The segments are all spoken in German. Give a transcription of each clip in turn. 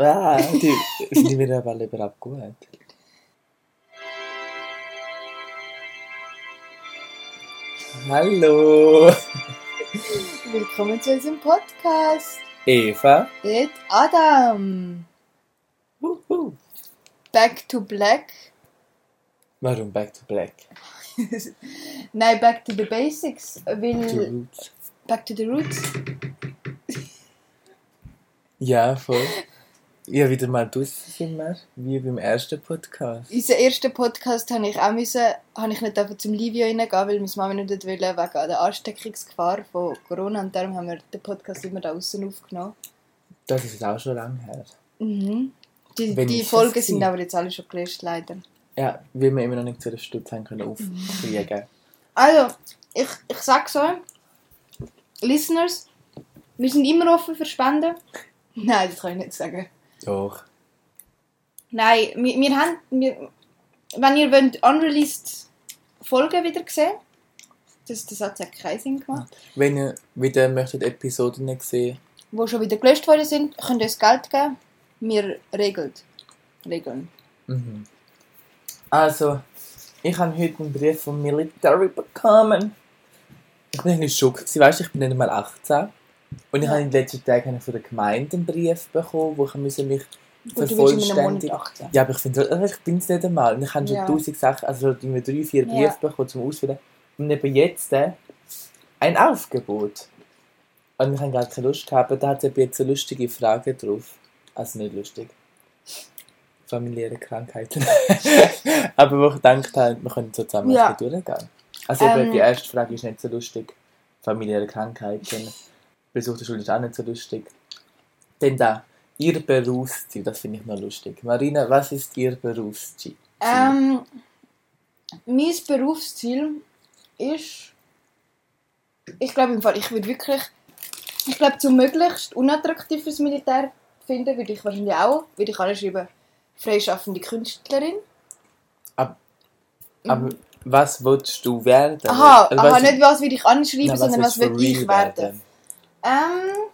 Ah, die sind mir aber lieber abgut. Hallo! Willkommen zu unserem Podcast. Eva. Mit Adam. Back to Black. Warum Back to Black? Nein, back to the basics. To. Roots. Back to the roots. Ja, voll. Ja, wieder mal draussen sind wir, wie beim ersten Podcast. Unser ersten Podcast habe ich auch müssen, habe ich nicht einfach zum Livio reingehen, weil meine Mama nicht wollte, wegen der Ansteckungsgefahr von Corona. Und darum haben wir den Podcast immer da außen aufgenommen. Das ist auch schon lange her. Mhm. Die, die Folgen sind aber jetzt alle schon gelöscht, leider. Ja, weil wir immer noch nicht zu der Stutz haben können aufkriegen. Also, ich, ich sag so, Listeners, wir sind immer offen für Spenden. Nein, das kann ich nicht sagen. Doch. Nein, wir, wir haben, wir, wenn ihr wollt, unreleased Folgen wieder sehen, das, das hat ja keinen Sinn gemacht, Wenn ihr wieder möchtet Episoden sehen, wo schon wieder gelöscht worden sind, könnt ihr uns Geld geben. Wir regelt. Regeln. Mhm. Also, ich habe heute einen Brief vom Military bekommen. Ich bin eigentlich schock. gewesen. Weißt du, ich bin nicht mal 18. Und ich Ja. habe in den letzten Tagen von der Gemeinde einen Brief bekommen, wo ich müssen mich vervollständigen. 18. Ja, aber ich finde, also ich bin es nicht einmal. Und ich habe schon Ja. tausend Sachen, also irgendwie drei, vier Ja. Briefe bekommen zum Ausfüllen. Und eben jetzt äh, ein Aufgebot. Und ich habe gar keine Lust gehabt, aber da hat jetzt eine lustige Frage drauf. Also nicht lustig. Familiäre Krankheiten. aber wo ich gedacht habe, wir können so zusammen Ja. durchgehen. Also eben, Ähm. die erste Frage ist nicht so lustig. Familiäre Krankheiten. Der Schule ist auch nicht so lustig. Denn da, Ihr Berufsziel, das finde ich noch lustig. Marina, was ist Ihr Berufsziel? Ähm, mein Berufsziel ist, ich glaube im Fall, ich würde wirklich, ich glaube zum möglichst unattraktiv fürs Militär finden, würde ich wahrscheinlich auch, würde ich anschreiben, freischaffende Künstlerin. Aber was willst du werden? Aha, Also, aha was- nicht was würde ich anschreiben, Nein, sondern was for ich real werden. Ähm,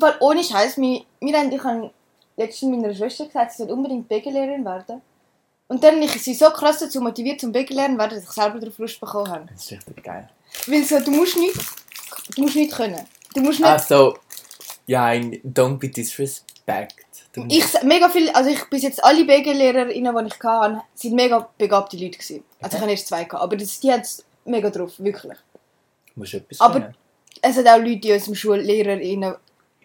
Fall ohne Scheiß, wir haben, ich habe letztens meiner Schwester gesagt, sie soll unbedingt Bägelehrerin werden. Und dann habe ich sie so krass dazu motiviert zum Bägelehrerin werden, dass ich selber darauf Lust bekommen habe. Das ist richtig geil. Weil so, du musst nicht, du musst nicht können. Du musst nicht, Also, ja, ein- don't be disrespect. Du ich, mega viel, also ich, bis jetzt alle BG-Lehrerinnen, die ich hatte, sind mega begabte Leute gewesen. Also ich habe erst zwei gehabt, aber das, die haben es mega drauf, wirklich. musst etwas Aber- können. Es hat auch Leute in unserem Schullehrerinnen,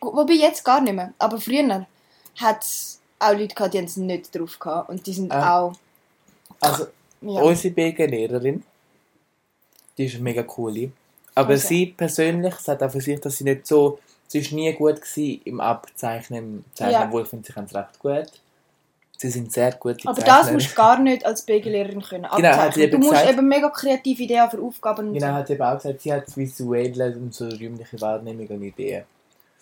wobei jetzt gar nicht mehr, aber früher hat es auch Leute gehabt, die es nicht drauf gehabt und die sind Ah. auch, Also, ja. unsere BG-Lehrerin, die ist mega cool. Aber Also. sie persönlich sagt auch für sich, dass sie nicht so, sie ist nie gut gewesen im Abzeichnen, im Zeichnen, Ja. ich finde, sie kann es recht gut. Sie sind sehr gute aber das Zeichner. musst du gar nicht als BG-Lehrerin können Genau, hat sie eben du musst gesagt. eben mega kreative Ideen für Aufgaben Genau, hat sie eben auch gesagt, sie hat das Visuelle und so räumliche Wahrnehmung und Ideen.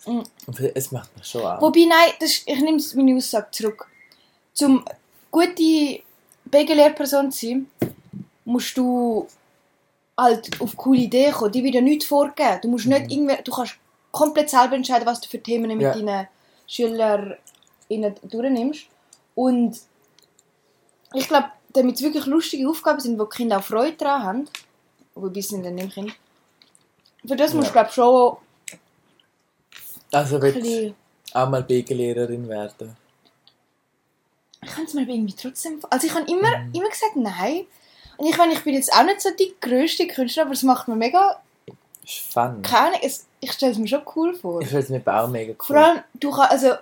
Mhm. Und es macht mich schon an. Wobei, nein, das, ist- ich nehme meine Aussage zurück. Zum gute BG-Lehrperson zu sein, musst du halt auf coole Ideen kommen. Die wird ja nichts vorgeben. Du musst nicht irgendwie, du kannst komplett selber entscheiden, was du für Themen mit Ja. deinen SchülerInnen durchnimmst. Und ich glaube, damit es wirklich lustige Aufgaben sind, wo die Kinder auch Freude daran haben, wobei es nicht an dem Kind, für das musst du, Ja. glaube schon Also willst auch mal BG-Lehrerin werden? Ich kann es mir irgendwie trotzdem... Also ich habe immer, Mhm. immer gesagt, nein. Und ich meine, ich bin jetzt auch nicht so die grösste Künstlerin, aber es macht mir mega... Ist fun. Keine es, ich stelle es mir schon cool vor. Ich finde es mir auch mega cool. Vor allem, du, kann, also,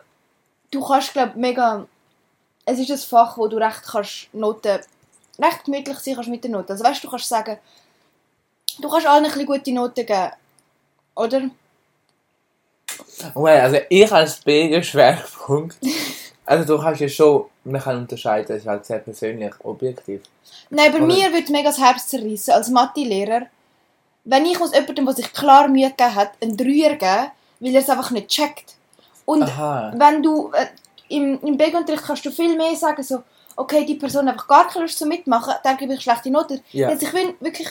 du kannst, glaube mega... Es ist ein Fach, wo du recht kannst Noten... Recht gemütlich sein kannst mit den Noten. Also weißt du, du kannst sagen... Du kannst allen ein bisschen gute Noten geben. Oder? Well, also ich als BG-Schwerpunkt, also du kannst ja schon, man kann unterscheiden, das ist halt sehr persönlich, objektiv. Nein, bei Oder- mir würde mega das Herz zerreißen als Mathe-Lehrer. Wenn ich aus jemandem, der sich klar Mühe gegeben hat, einen Dreier geben, weil er es einfach nicht checkt. Und Aha. wenn du äh, im, im BG-Unterricht kannst du viel mehr sagen, so, okay, die Person hat einfach gar keine Lust zu mitmachen, dann gebe ich schlechte Noten. Ja. Jetzt, ich will wirklich...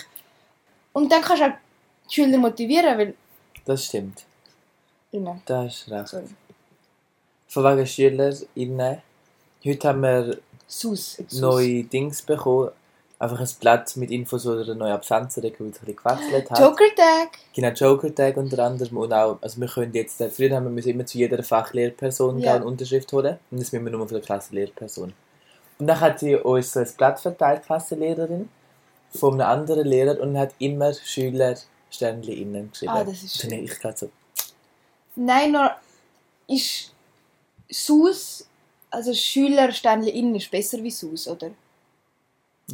Und dann kannst du auch die Schüler motivieren, weil... Das stimmt. Ja, Da hast du recht. sorry. von wegen SchülerInnen. Heute haben wir. Sus. neue Dings bekommen. Einfach ein Blatt mit Infos oder eine neue die sich ein bisschen gewechselt hat. Joker Tag. Genau, Joker Tag unter anderem. Und auch, also wir können jetzt, äh, früher haben wir müssen immer zu jeder Fachlehrperson Ja. eine Unterschrift holen. Und jetzt müssen wir nur für die Klassenlehrperson. Und dann hat sie uns so ein Blatt verteilt, Klassenlehrerin, von einem anderen Lehrer und hat immer Schüler Sternli innen geschrieben. Ah, das ist Dann schön. hab ich gerade so, Nein, nur ist Sus, also Schüler Sternli innen ist besser wie Sus, oder?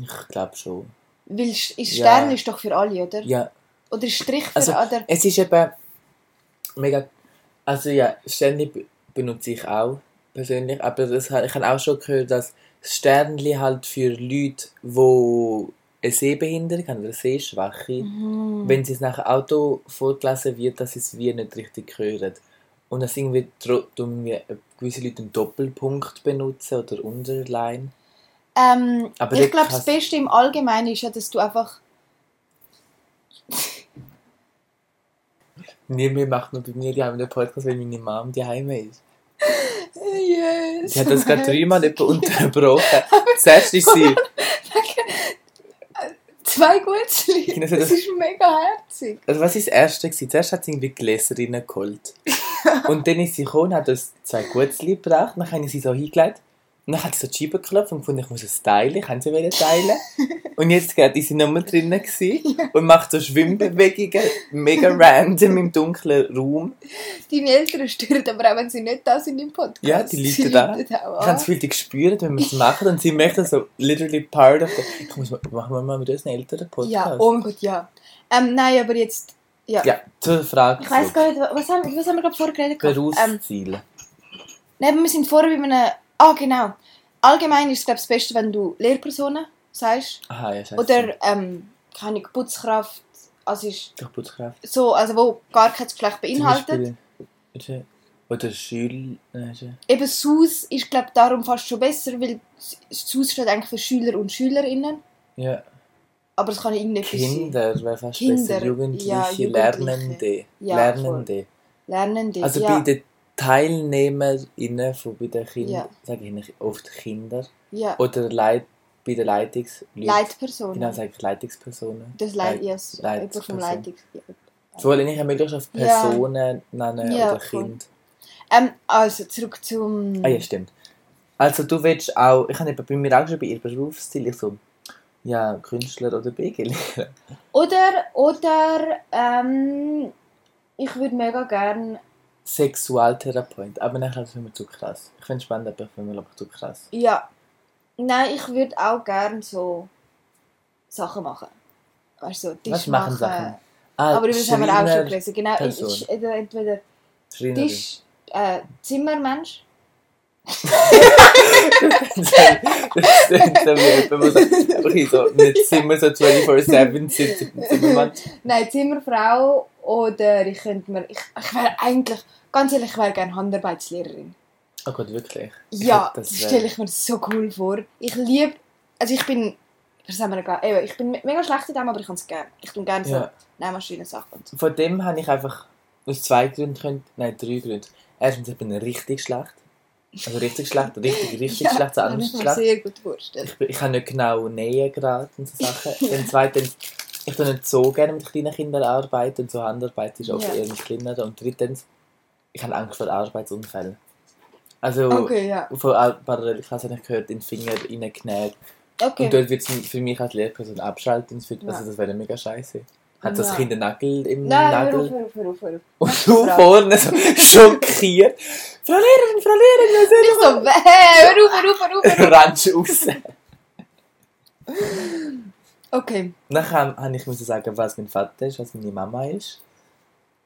Ich glaube schon. Weil ist Ja. Stern ist doch für alle, oder? Ja, Oder Strich für Also, oder? es ist eben mega. Also ja, Sternli be- benutze ich auch persönlich, aber das, ich habe auch schon gehört, dass das Sternli halt für Leute, die eine Sehbehinderung haben, oder Sehschwache, Mhm. wenn sie es nach dem Auto vorgelesen wird, dass sie es wie nicht richtig hören. Und dass irgendwie tun wir gewisse Leute einen Doppelpunkt benutzen oder Underline. Ähm, ich glaube, das Beste im Allgemeinen ist ja, dass du einfach. Nee, wir machen nur bei mir die haben den Podcast, weil meine Mom die Heime ist. Yes. Sie hat das gerade dreimal etwa unterbrochen. Zuerst ist sie. Zwei Gutzli. Das das- ist mega herzig. Also was ist das Erste? Gewesen? Zuerst hat sie irgendwie Gläser reingeholt. Und dann ist sie gekommen und hat uns zwei Gutzli gebracht. Dann habe ich sie so hingelegt. Und dann hat sie so die Scheibe geklopft und gefunden, ich muss es teilen. Ich kann sie wollen teilen. Und jetzt gerade ist sie nochmal drinnen gewesen und macht so Schwimmbewegungen, mega random im dunklen Raum. Deine Eltern stören aber auch, wenn sie nicht da sind im Podcast. Ja, die Leute da. Ich habe die spüren, wenn wir es machen und sie möchten so literally part of the... Ich muss, machen wir mal mit unseren Eltern einen Podcast. Ja, oh mein Gott, ja. Ähm, nein, aber jetzt. Ja. Ja, zur Frage. Ich weiß gar nicht, was haben, was haben wir gerade vorher geredet? gehabt? Ähm, Berufsziele. nein, wir sind vorher bei einem. Ah, genau. Allgemein ist es, glaube ich, das Beste, wenn du Lehrpersonen sagst. Aha, ja. Oder, ähm, keine Putzkraft. Also ist Doch, Putzkraft. so, also wo gar kein Geschlecht beinhaltet. Beispiel- Oder- Oder Schül... äh, Eben SUS ist, glaube ich, darum fast schon besser, weil SUS steht eigentlich für Schüler und Schülerinnen. Ja, Aber es kann irgendetwas sein. Kinder wäre fast Kinder, besser. Jugendliche, ja, Jugendliche. Lernende. Ja, Lernende. Lernende. Also ja. bei den TeilnehmerInnen von bei den Kindern, Ja. sage ich nicht oft Kinder. ja. Oder Leit, bei den Leitungs... Leitpersonen. Genau, sage ich Leitungspersonen. Das Leit, Leit- yes, jemand vom. Leitungs... So will ich möglichst auf Ja. Personen nennen Ja, oder. Kind. Ähm, also zurück zum... Ah ja, stimmt. Also du willst auch, ich habe bei mir auch schon bei ihr Berufsziel, ich so, ja, Künstler oder BG-Lehrer. Oder, oder, ähm, ich würde mega gern, Sexualtherapeut, aber nachher ist es mir zu krass. Ich finde es spannend, aber ich finde es einfach zu krass. ja, nein, ich würde auch gern so Sachen machen. Weißt du, so Tisch Was machen. Sachen? Ah, Aber das haben wir auch schon gelesen. Genau, Person. ich- entweder, entweder Schreinerin. Tisch, äh, Zimmermensch. das klingt so wie jemand, der sagt, okay, so nicht Zimmer so 24-7 sitzt. Nein, Zimmerfrau oder ich könnte mir, ich, ich wäre eigentlich, ganz ehrlich, ich wäre gerne Handarbeitslehrerin. Oh Gott, wirklich? Ja, Das das stelle ich mir so cool vor. Ich liebe, also ich bin, was haben wir eben, ich bin me- mega schlecht in dem, aber ich kann es gerne. Ich tue gerne so Ja. Nähmaschinen-Sachen und so. Von dem habe ich einfach aus zwei Gründen, können, nein, drei Gründen. Erstens, ich bin richtig schlecht. Also richtig schlecht, richtig, richtig schlecht, so kann ich anders mir sehr gut vorstellen. Ich, ich kann nicht genau nähen gerade und so Sachen. Dann zweitens, ich tue nicht so gerne mit kleinen Kindern arbeiten und so Handarbeit ist oft Ja. eher mit kleineren. Und drittens, ich habe Angst vor Arbeitsunfällen. Also, Okay, ja. von Al- Parallelklasse habe ich gehört, in den Finger reingenäht. Okay. Und dort wird es für mich als Lehrperson abschalten. Wird, Ja. also das wäre mega scheiße. Hat das Ja. Kind einen Nagel im Nein, Nagel? hör auf, hör auf, hör auf. Und du vorne so schockiert. Frau Lehrerin, Frau Lehrerin, was Ich so, hör auf, hör auf, hör auf, raus. Okay. Nachher habe ich müssen sagen, was mein Vater ist, was meine Mama ist.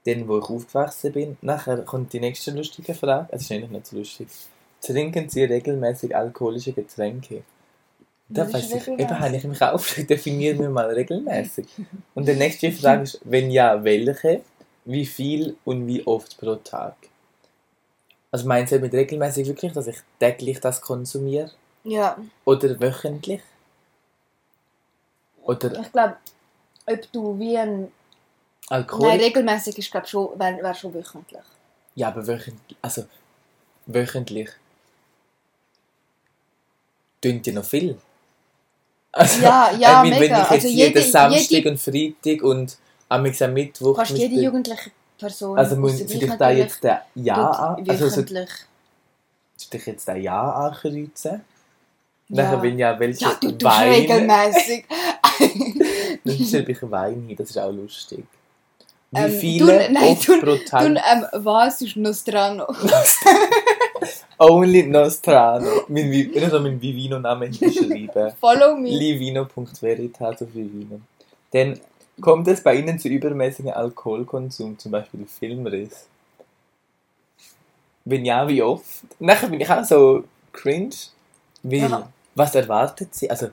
Dann, wo ich aufgewachsen bin. Nachher kommt die nächste lustige Frage. Es ist eigentlich nicht so lustig. Trinken Sie regelmäßig alkoholische Getränke? Da weiß ich, eben habe ich mich aufgeschrieben, definieren wir mal regelmäßig. Und die nächste Frage ist, wenn ja, welche, wie viel und wie oft pro Tag? Also meinst du mit regelmäßig wirklich, dass ich täglich das konsumiere? Ja, Oder wöchentlich? Oder ich glaube, ob du wie ein... Alkohol? Nein, regelmäßig ist, glaube schon, wäre wär schon wöchentlich. Ja, aber wöchentlich. Also, wöchentlich. Tönt ja noch viel. Also, Ja, ja, äh, wenn mega. ich jetzt Also jeden jede- Samstag jede- und Freitag und am Mittwoch... Fast jede jugendliche Person. Also muss dich vielleicht da jetzt der Ja Also so, wöchentlich. soll ich jetzt den Ja ankreuzen? Ja. Nachher bin ja welche Ja, du tust regelmäßig. Dann schreibe ich Wein hin, das ist auch lustig. Wie Ähm, viele du- nein, du- pro Tag? ähm, was ist Nostrano? Only Nostrano. Mein, ich soll meinen Vivino-Namen hinschreiben. Follow me. Livino.veritas auf Vivino. Denn kommt es bei Ihnen zu übermäßigem Alkoholkonsum, zum Beispiel Filmriss? Wenn ja, wie oft? Nachher bin ich auch so cringe. Weil, Ja. was erwartet Sie? Also,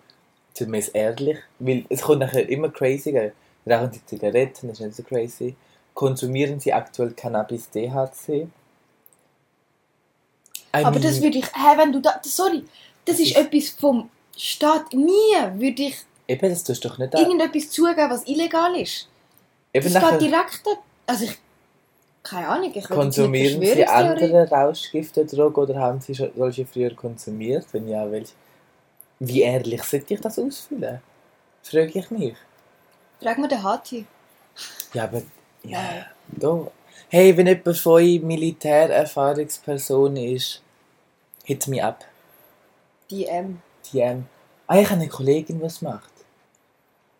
jetzt ehrlich? Weil es kommt nachher immer craziger. Rauchen Sie Zigaretten, das ist nicht so crazy. Konsumieren Sie aktuell Cannabis THC? I Aber mean, das würde ich, hä, wenn du da, sorry, das ist etwas vom Staat. Nie würde ich Eben, das tust du doch nicht an. irgendetwas zugeben, was illegal ist. Eben Das geht direkt, also ich, keine Ahnung, ich konsumieren Sie andere Rauschgifte, Drogen oder haben Sie solche früher konsumiert? Wenn ja, welche? Wie ehrlich sollte ich das ausfüllen? Frage ich mich. Frag mal den Hati. Ja, aber. Ja, doch. Hey, wenn jemand von euch Militärerfahrungsperson ist, hit me up. Die, ähm, DM. Ah, ich habe eine Kollegin, die es macht.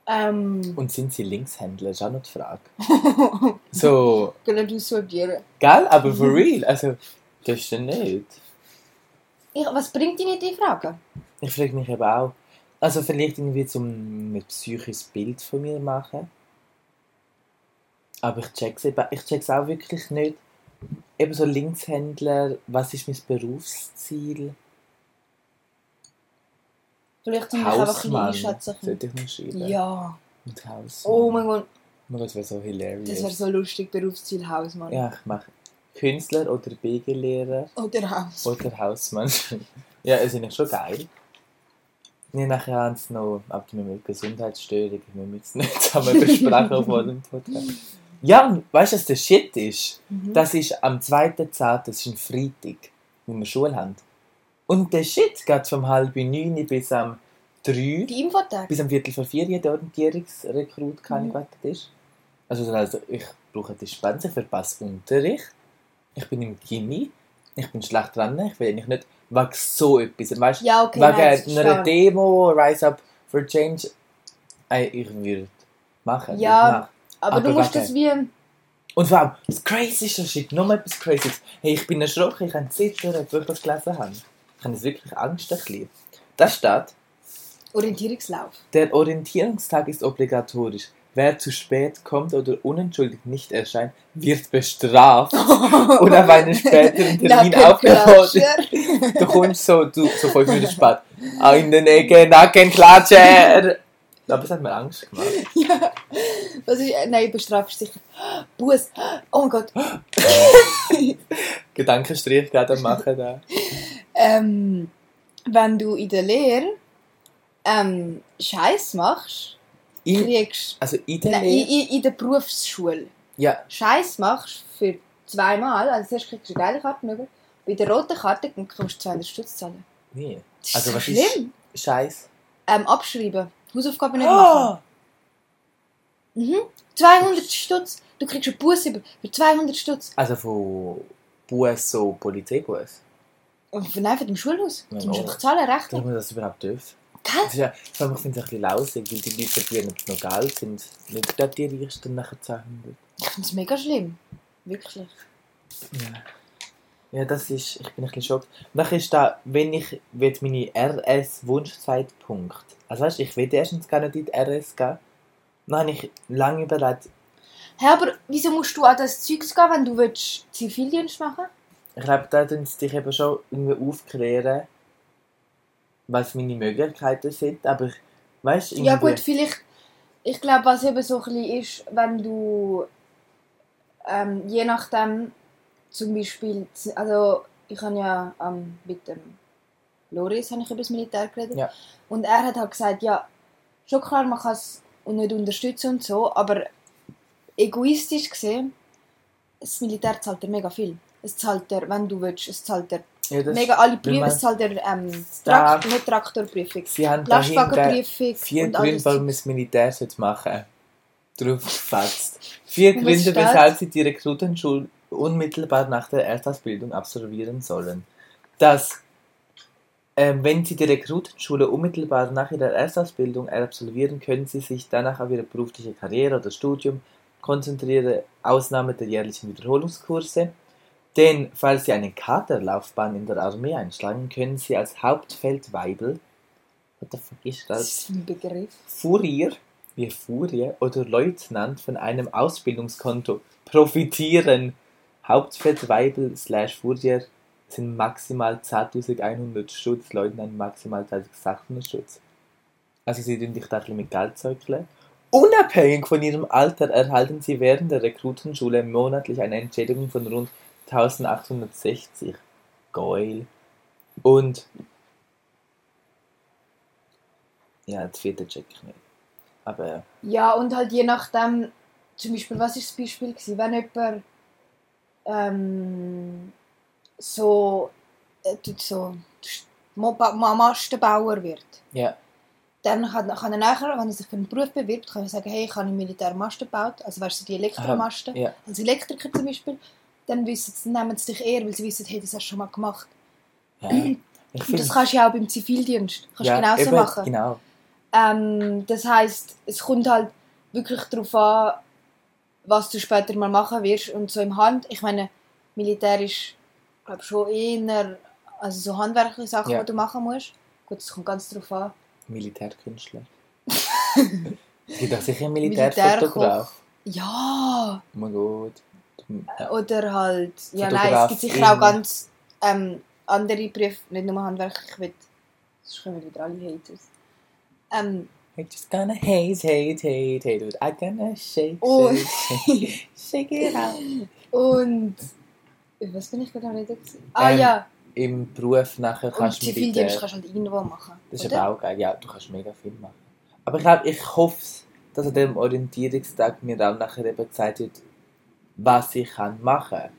ähm, Und sind sie Linkshändler? Ist auch noch die Frage. So, können du sortieren. gell? Aber for real. Also, das ist ja nicht. Ich, was bringt dich nicht in Frage? Ich frage mich eben auch. Also vielleicht irgendwie zum ein psychisches Bild von mir machen. Aber ich check's eben, ich check's auch wirklich nicht. Eben so Linkshändler, was ist mein Berufsziel? Vielleicht sind wir einfach ein einschätzen. Sollte ich noch schreiben? Ja. Und Hausmann. Oh mein Gott, das wäre so hilarious. das wäre so lustig, Berufsziel Hausmann. Ja, ich mache Künstler oder BG-Lehrer Oder Haus. oder Hausmann. ja, das ist eigentlich schon geil. Nee, nachher haben sie noch, aber wir mit Gesundheitsstörungen, wir müssen es nicht zusammen besprechen vor dem Podcast. Ja, und weißt du, was der Shit ist? Mhm. Das ist am 2.10., das ist ein Freitag, wo wir Schule haben. Und der Shit geht vom halb neun bis am 3, Die Infotage. bis am Viertel vor vier, der Orientierungsrekrut, keine Mhm. Das ist. Also, also ich brauche Dispense, ich verpasse Unterricht, ich bin im Gimmi, ich bin schlecht dran, ich will eigentlich nicht wegen so etwas, weißt Ja, okay, das wegen einer. Demo, Rise Up for Change, ey, ich würde machen. Ja. ich mach. Aber, du aber musst das wie... Und vor allem, das Crazyste Shit, noch mal etwas Crazyes. Hey, ich bin erschrocken, ich habe zittern, wo ich das gelesen habe. Ich habe wirklich Angst ein bisschen. Da steht, Orientierungslauf. der Orientierungstag ist obligatorisch. Wer zu spät kommt oder unentschuldigt nicht erscheint, wird bestraft und auf einen späteren Termin aufgefordert. Du kommst so, du, so fünf Minuten spät. Ah, in den Ecke, Nackenklatscher! Aber es hat mir Angst gemacht. ja. Was ist... äh, Nein, bestrafst sicher. Buß. Oh mein Gott. Gedankenstrich gerade am machen da. Ähm, wenn du in der Lehre ähm, Scheiß machst, In, kriegst also in der Nein, in, in, der Berufsschule ja, Scheiß machst für zweimal, also zuerst kriegst du eine geile Karte über, bei der roten Karte dann kommst du 200 Stutz zahlen. ist Also so was schlimm. ist Scheiß? Ähm, abschreiben. Hausaufgaben nicht machen. Ah! Mhm. 200 Stutz. Du kriegst einen Bus über für 200 Stutz. Also von Bus so Polizeibuß. Und von einfach dem Schulhaus. Du musst oh. einfach zahlen, Dass rechnen. man das überhaupt darf. Gell? Das ist ja, ich finde es ein bisschen lausig, weil die Leute verdienen noch Geld, sind nicht gerade die Reichsten nachher 200. Ich finde es mega schlimm. Wirklich. Ja. Ja, das ist, ich bin ein bisschen schockiert. Nachher ist da, wenn ich will meine RS-Wunschzeitpunkt, also weißt du, ich will erstens gar nicht in die RS gehen, dann habe ich lange überlegt, Hä, aber wieso musst du an das Zeugs gehen, wenn du willst Zivildienst machen ich glaube, da tun sie dich eben schon irgendwie aufklären, was meine Möglichkeiten sind, aber ich, weißt du, Ja gut, vielleicht, ich glaube, was eben so ein ist, wenn du ähm, je nachdem zum Beispiel, also ich habe ja ähm, mit dem Loris habe ich über das Militär geredet Ja. und er hat halt gesagt, ja, schon klar, man kann es nicht unterstützen und so, aber egoistisch gesehen, das Militär zahlt dir mega viel. es zahlt er, wenn du willst, es zahlt er Ja, mega alle Prüfungen, es zahlt er ähm, Da- Trakt, nicht Traktorprüfung, Sie haben Lastwagenprüfung vier und Gründe, warum man das Militär sollte machen Drauf gefasst. Vier Gründe, weshalb sie die Rekrutenschule unmittelbar nach der Erstausbildung absolvieren sollen. Dass, ähm, wenn sie die Rekrutenschule unmittelbar nach ihrer Erstausbildung absolvieren, können sie sich danach auf ihre berufliche Karriere oder Studium konzentrieren, Ausnahme der jährlichen Wiederholungskurse. Denn falls sie eine Kaderlaufbahn in der Armee einschlagen, können sie als Hauptfeldweibel, what the fuck ist Das das? ist ein Begriff. Furier, wie Furie oder Leutnant von einem Ausbildungskonto profitieren. Hauptfeldweibel slash Furier sind maximal 10.100 Schutz, Leutnant maximal 1.600 Schutz. Also sie tun dich da mit Geld zeugeln. Unabhängig von ihrem Alter erhalten sie während der Rekrutenschule monatlich eine Entschädigung von rund 1860. Geil. Und ja, das vierte check ich nicht. Aber Ja, und halt je nachdem, zum Beispiel, was ist das Beispiel gewesen? Wenn jemand ähm, so, äh, so Mastenbauer wird, ja, dann kann, kann er nachher, wenn er sich für einen Beruf bewirbt, kann er sagen, hey, ich habe im Militär Masten gebaut, also weißt du, die Elektromasten, ja. als Elektriker zum Beispiel, dann wissen sie, nehmen sie dich eher, weil sie wissen, hey, das hast du schon mal gemacht. ja. Das kannst du ja auch beim Zivildienst, kannst du ja, genauso eben, machen. Genau. Ähm, das heißt, es kommt halt wirklich darauf an, was du später mal machen wirst. Und so im Hand, ich meine, Militär ist glaub, schon eher also so handwerkliche Sachen, Ja. die du machen musst. Gut, es kommt ganz darauf an. Militärkünstler. es gibt auch sicher einen. Militärfotograf. Ja! Oh mein Gott. Ja. Oder halt, ja nein, es gibt sicher auch ganz ähm, andere Berufe, nicht nur Handwerk, ich will, sonst kommen wieder alle Haters. Ähm, I just gonna hate, hate, hate, hate it. I gonna shake, Oh. shake, shake, shake it out. und, was bin ich gerade am Reden? Ah Ähm, ja, Im Beruf nachher und kannst du Zivildienst Militär. kannst du halt irgendwo machen. Das ist aber auch geil. Ja, du kannst mega viel machen. Aber ich glaube, ich hoffe, dass an dem Orientierungstag mir auch nachher eben gezeigt wird, was ich kann machen kann.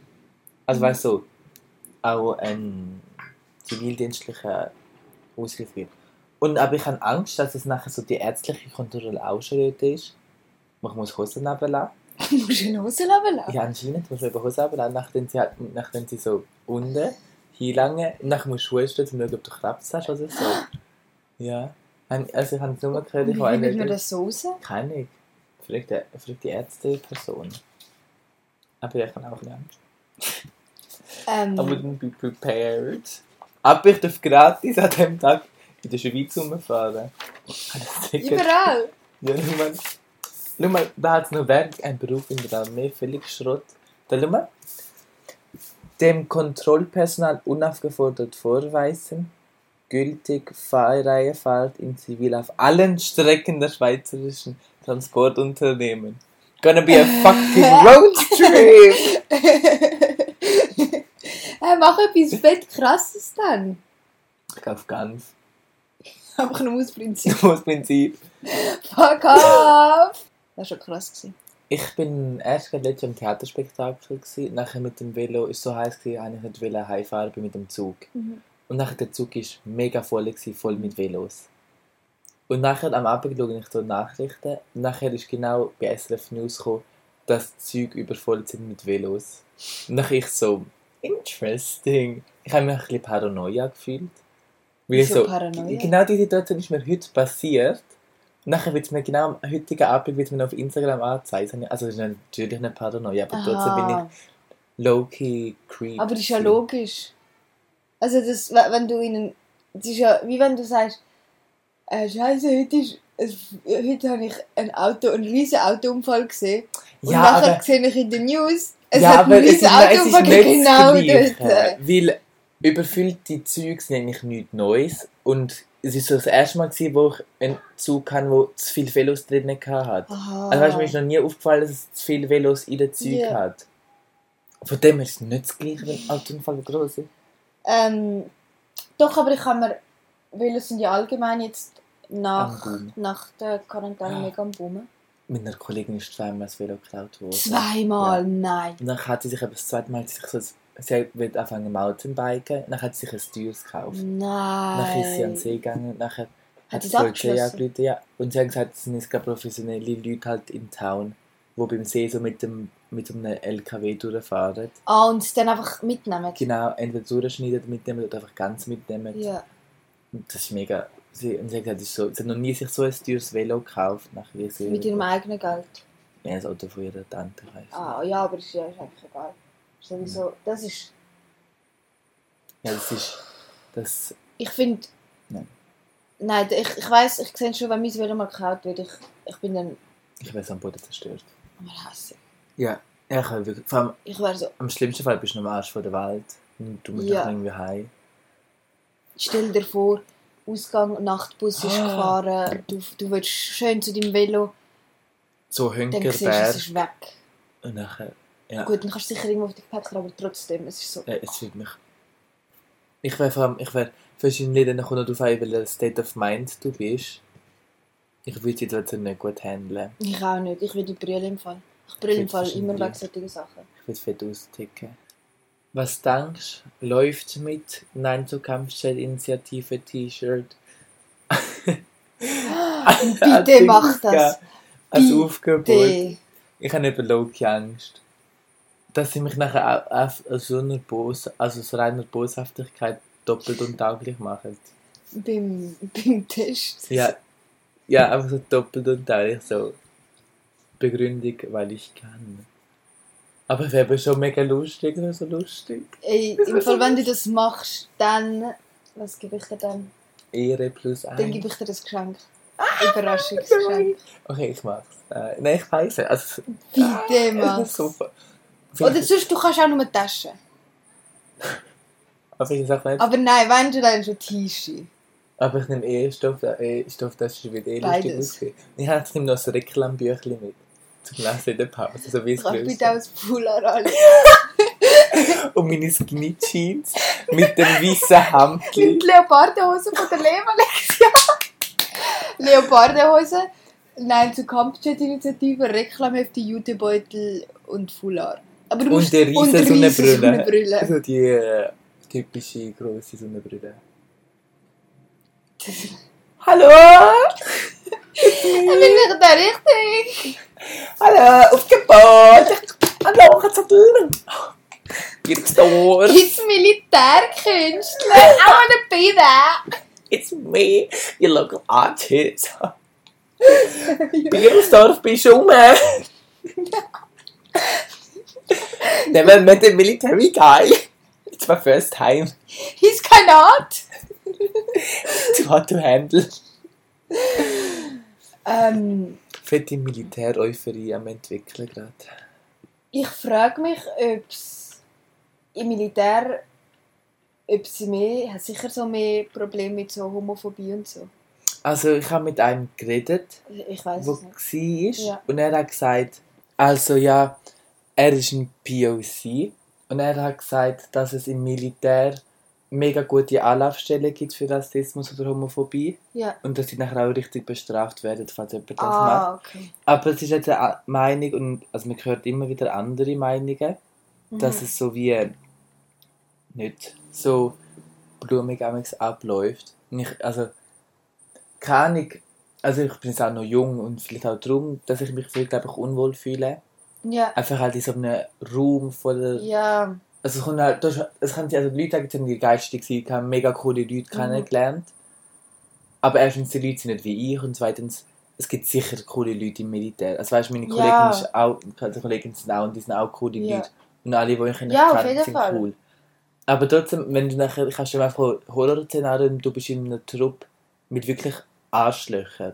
Also Mhm. weißt du, auch ein zivildienstlicher Aushilfe wird. Und aber ich habe Angst, dass es nachher so die ärztliche Kontrolle dort ist. Man muss Hosen runterlassen. Du musst eine Hose. Ja, anscheinend muss man eben Hosen runterlassen, nachdem sie, halt, nachdem sie so unten hinlangen. Dann musst du Schuhe stellen, um zu schauen, ob du Krebs hast oder so. Ja. Also ich habe es nur gehört, Wie ich habe findet man das so raus? Keine. Frag die, frag die Ärzteperson. Aber ich habe auch Angst. Ähm, I wouldn't be prepared. Aber ich darf gratis an dem Tag in der Schweiz rumfahren. Überall. Ja, schau mal. Schau mal, da hat es noch während ein Beruf in der Armee völlig Schrott. Da schau mal. Dem Kontrollpersonal unaufgefordert vorweisen. Gültig Fahrreihefahrt in Zivil auf allen Strecken der schweizerischen Transportunternehmen. Gonna be a fucking road trip! hey, mach etwas fett krasses dann. Ich glaube ganz. Aber nur aus Prinzip. Das Prinzip. Fuck off! Das war schon krass. Gewesen. Ich bin erst gerade letztes Jahr im Theaterspektakel gewesen. Nachher mit dem Velo ist so heiß gewesen, habe ich nicht wollen heimfahren bin mit dem Zug. Mhm. Und nachher der Zug ist mega voll gewesen, voll mit Velos. Und nachher am Abend schaue ich so Nachrichten. Und nachher ist genau bei SRF News gekommen, dass die Züge übervoll sind mit Velos. Und nachher ich so, interesting. Ich habe mich ein bisschen Paranoia gefühlt. Weil ich so, Paranoia? genau diese Situation ist mir heute passiert. Und nachher wird es mir genau am heutigen Abend wird mir auf Instagram angezeigt. Also das ist natürlich nicht Paranoia, aber trotzdem bin Aha. ich low-key creepy. Aber das ist ja logisch. Also, das, we- wenn du ihnen. Das ist ja wie wenn du sagst, äh, Scheiße, heute, ist, heute habe ich ein Auto, einen riesen Autounfall gesehen. Und Ja, nachher aber- sehe ich in den News, es ja, hat einen riesen nein, es ist Autounfall genau dort. Weil überfüllte Züge sind eigentlich nichts Neues. Und es ist so das erste Mal, gewesen, wo ich einen Zug hatte, der zu viele Velos drin hatte. Aha. Also weißt, du, mir ist noch nie aufgefallen, dass es zu viele Velos in den Zügen Ja. hat. Von dem her ist es nicht das Gleiche, wenn ein Autounfall groß ist. Ähm, doch, aber ich kann mir, weil es sind ja allgemein jetzt nach, nach der Quarantäne Ah. mega am Boomen. Mit einer Kollegin ist zweimal das Velo geklaut worden. Zweimal, nein. Und dann hat sie sich eben das zweite Mal sich so sie will anfangen Mountainbiken, dann hat sie sich ein teures gekauft. Dann ist sie an den Nein. See gegangen nachher Hat sie Polizei angerufen, ja. Und sie haben gesagt, es sind gerade professionelle Leute halt in Town, die beim See so mit dem mit einem LKW durchfahren. Ah, und es dann einfach mitnehmen. Genau, entweder durchschneiden mitnehmen oder einfach ganz mitnehmen. Ja. Das ist mega... Sie, und sie hat gesagt, das ist so, sie hat noch nie sich so ein teures Velo gekauft. Nachher sie Mit ihrem eigenen Geld. Ja, das Auto von ihrer Tante. heisst. Ah, ja, aber ist ja ist eigentlich egal. Sowieso, das ist. Ja, das ist... Das... Ich finde. Nein. Nein, ich, ich weiss, ich sehe schon, wenn mein Velo mal gekauft wird, ich, ich bin dann Ich wäre so am Boden zerstört. am Hassen. Ja. Ja, ich wirklich... Vor allem, Ich wäre so, am schlimmsten Fall bist du noch am Arsch von der Welt. Und du musst ja. irgendwie heim. Stell dir vor, Ausgang, Nachtbus ist Ah. gefahren, du, du willst schön zu deinem Velo, So dann siehst du, es Hünkerberg. ist weg. Und nachher... Ja. Gut, dann kannst du sicher irgendwo auf die Gepäck aber trotzdem, es ist so. Ja, es wird mich. Ich wäre vor allem, ich wäre wahrscheinlich dann noch darauf ein, welcher State of Mind du bist. Ich würde die Situation nicht gut handeln. Ich auch nicht, ich würde brüllen im Fall. Ich brülle im Fall immer wegen solchen Sachen. Ich würde fett austicken. Was denkst du, läuft mit Nein zur Kampfjet-Initiative T-Shirt? Bitte mach das. Als Bitte. Aufgebot. Ich habe eben Loki Angst. Dass sie mich nachher auf so einer Bos also aus reiner Boshaftigkeit doppelt untauglich machen. Beim, beim Test. Ja, ja, einfach so doppelt untauglich. So Begründung, weil ich kann. Aber es wäre schon mega lustig, so lustig. Ey, im Fall, wenn du das machst, dann. Was gebe ich dir dann? Ehre plus Dann eins. gebe ich dir das Geschenk. Überraschungsgeschenk. Okay, ich mach's. Äh, nein, ich weiß es. Also, Bitte, Mann. ist super. Oder sonst, du kannst auch nur Taschen. Aber ich sag nicht. Aber nein, wenn du dann schon Tische. Aber ich nehme eh Stoff, äh, Stoff das wird eh lustig aussehen. Ich jetzt noch ein Reklambüchlein mit. Zum Lesen in der Pause, so wie es grösste. bitte auch Fuller an. Und meine Skinny Jeans mit dem weißen Hemdli. Mit Leopardenhose von der Leva-Lektion. Leopardenhose. Nein, zur Kampfjet-Initiative, Reklamhefte, Jutebeutel und Foulard. Aber du musst Und der riesen Sonnenbrille. Sonnenbrille. Also die äh, typische grosse Sonnenbrille. Hallo! Ich bin nicht da richtig. Hallo, Aufgebot! Hallo, Katzel! Er Gibt's da? It's Militärkünstler. I wanna be that. It's me, your local artist. Bielsdorf bist du rum. Never met a military guy. It's my first time He's cannot. to how to handle. Ähm, Fette Militär-Euphorie am entwickeln gerade. ich frage mich, ob es im Militär, ob sie mehr, hat sicher so mehr Probleme mit so Homophobie und so. Also ich habe mit einem geredet, Ich weiß wo war Ja. und er hat gesagt, also ja, er ist ein POC und er hat gesagt, dass es im Militär mega gute Anlaufstellen gibt für Rassismus oder Homophobie Ja. und dass sie nachher auch richtig bestraft werden, falls jemand das macht. Ah, okay. Aber es ist jetzt eine Meinung und also man hört immer wieder andere Meinungen, Mhm. dass es so wie nicht so blumig abläuft. Und ich, also keine Ahnung, also ich bin jetzt auch noch jung und vielleicht auch darum, dass ich mich vielleicht einfach unwohl fühle. Ja. Einfach halt in so einem Raum voller... Ja. Also es kommt halt, du hast- es kann, also die Leute sagen, haben die geistig gewesen, ich habe mega coole Leute Mhm. kennengelernt. Aber erstens, die Leute sind nicht wie ich und zweitens, es gibt sicher coole Leute im Militär. Also weißt du, meine Kollegen, Ja. ist auch, die Kollegen sind auch und die sind auch coole Ja. Leute. Und alle, die ich Ja, auf kenne, jeden sind Fall. cool. Aber trotzdem, wenn du nachher, kannst du einfach Horrorszenarien du bist in einem Trupp mit wirklich Arschlöchern.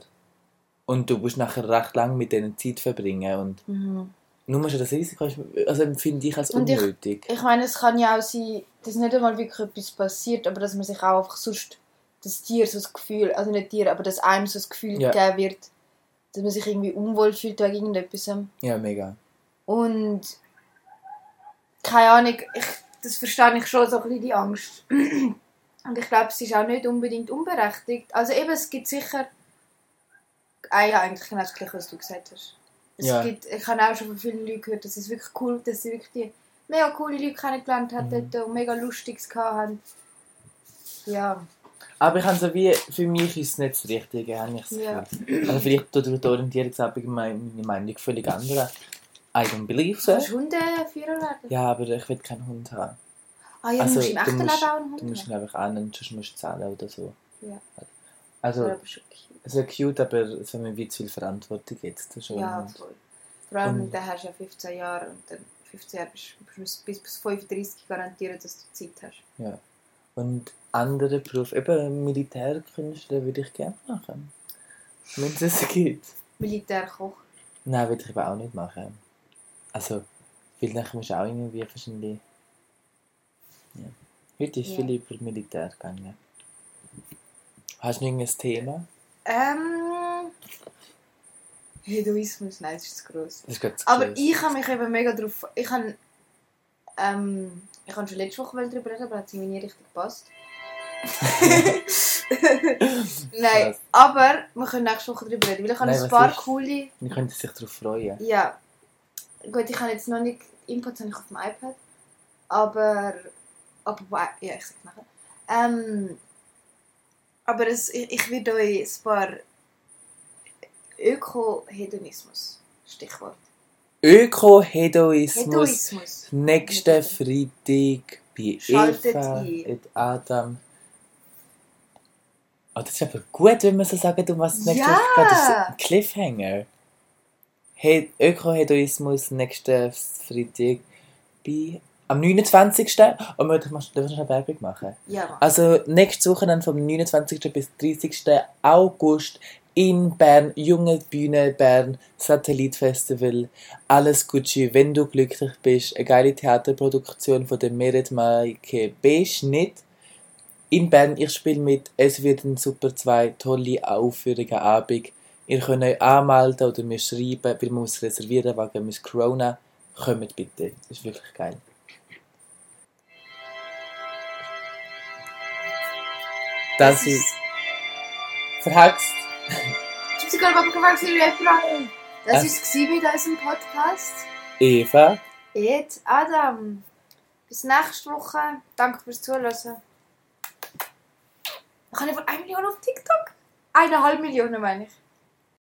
Und du musst nachher recht lang mit denen Zeit verbringen und Mhm. Nur du das Risiko, also empfinde ich als Und ich- unnötig. Ich meine, es kann ja auch sein, dass nicht einmal wirklich etwas passiert, aber dass man sich auch einfach sonst das Tier so das Gefühl, also nicht Tier, aber dass einem so das Gefühl Ja. gegeben wird, dass man sich irgendwie unwohl fühlt wegen irgendetwas. ja, mega. Und keine Ahnung, ich, das verstehe ich schon so ein bisschen die Angst. Und ich glaube, es ist auch nicht unbedingt unberechtigt. Also eben, es gibt sicher... Ah ja, eigentlich genau das gleiche, was du gesagt hast. Es Ja. gibt, ich habe auch schon von vielen Leuten gehört, dass es wirklich cool dass sie wirklich die mega coole Leute kennengelernt hat Mhm. dort und mega Lustiges gehabt haben. Ja, Aber ich habe so wie, für mich ist es nicht das Richtige, habe ich Ja. Also vielleicht tut die Orientierungsabend meine meine Meinung völlig andere. I don't believe so. kannst du Hundeführer werden? Ja, aber ich will keinen Hund haben. Ah ja, Also, du musst im du echten musst- Leben auch einen Hund Du musst haben. ihn einfach annehmen, sonst musst du zahlen oder so. Ja. Also, Ja, aber schon cute. wäre cute, aber es wäre mir wie zu viel Verantwortung jetzt. Schon Ja, voll. Vor allem, Und- dann hast du ja 15 Jahre und dann 15 Jahre bist du bis, bis 35 garantieren, dass du Zeit hast. Ja. Und andere Berufe, eben Militärkünstler würde ich gerne machen. Wenn es es gibt. Militärkoch. Nein, würde ich aber auch nicht machen. Also, vielleicht musst du auch irgendwie wahrscheinlich... Ja. Heute ist Ja. viel über Militär gegangen. Hast du irgendein Thema? Ähm. Hedoismus, nein, das ist zu gross. Das ist zu Aber gross. ich habe mich eben mega drauf. Ich habe. Ähm, ich habe schon letzte Woche darüber reden, aber hat es mir nie richtig gepasst. Nein, Krass. aber wir können nächste Woche darüber reden, weil ich habe Nein, ein paar ist? coole. Man könnte sich darauf freuen. Ja. Gut, ich habe jetzt noch nicht. Inputs habe ich auf dem iPad. Aber. Aber ja, ich sag's nachher. Ähm, aber es, ich, ich werde euch ein paar Ökohedonismus. Stichwort. Öko-Hedoismus. Hedoismus. Nächsten Freitag bei Schaltet Eva ein. und Adam. Oh, das ist aber gut, wenn man so sagt, um was es nächste Ja! Woche geht. Das ist ein Cliffhanger. He Öko-Hedoismus nächsten Freitag bei... Am 29. Und wir dürfen wir noch Werbung machen. Ja. Also nächstes Wochenende vom 29. bis 30. August in Bern, Junge Bühne Bern, Satellitfestival, alles Gucci, wenn du glücklich bist, eine geile Theaterproduktion von der Merit Maike B-Schnitt. In Bern, ich spiele mit, es wird ein super zwei tolle Aufführungen Abend. Ihr könnt euch anmelden oder mir schreiben, weil man muss reservieren wegen Corona. Kommt bitte, das ist wirklich geil. Das ist verhext. Ich habe sogar überhaupt gefragt, wie wir fragen. Das es mit unserem Podcast. Eva. Jetzt Adam. Bis nächste Woche. Danke fürs Zuhören. Ich habe wohl 1 Million auf TikTok. Eineinhalb Millionen meine ich.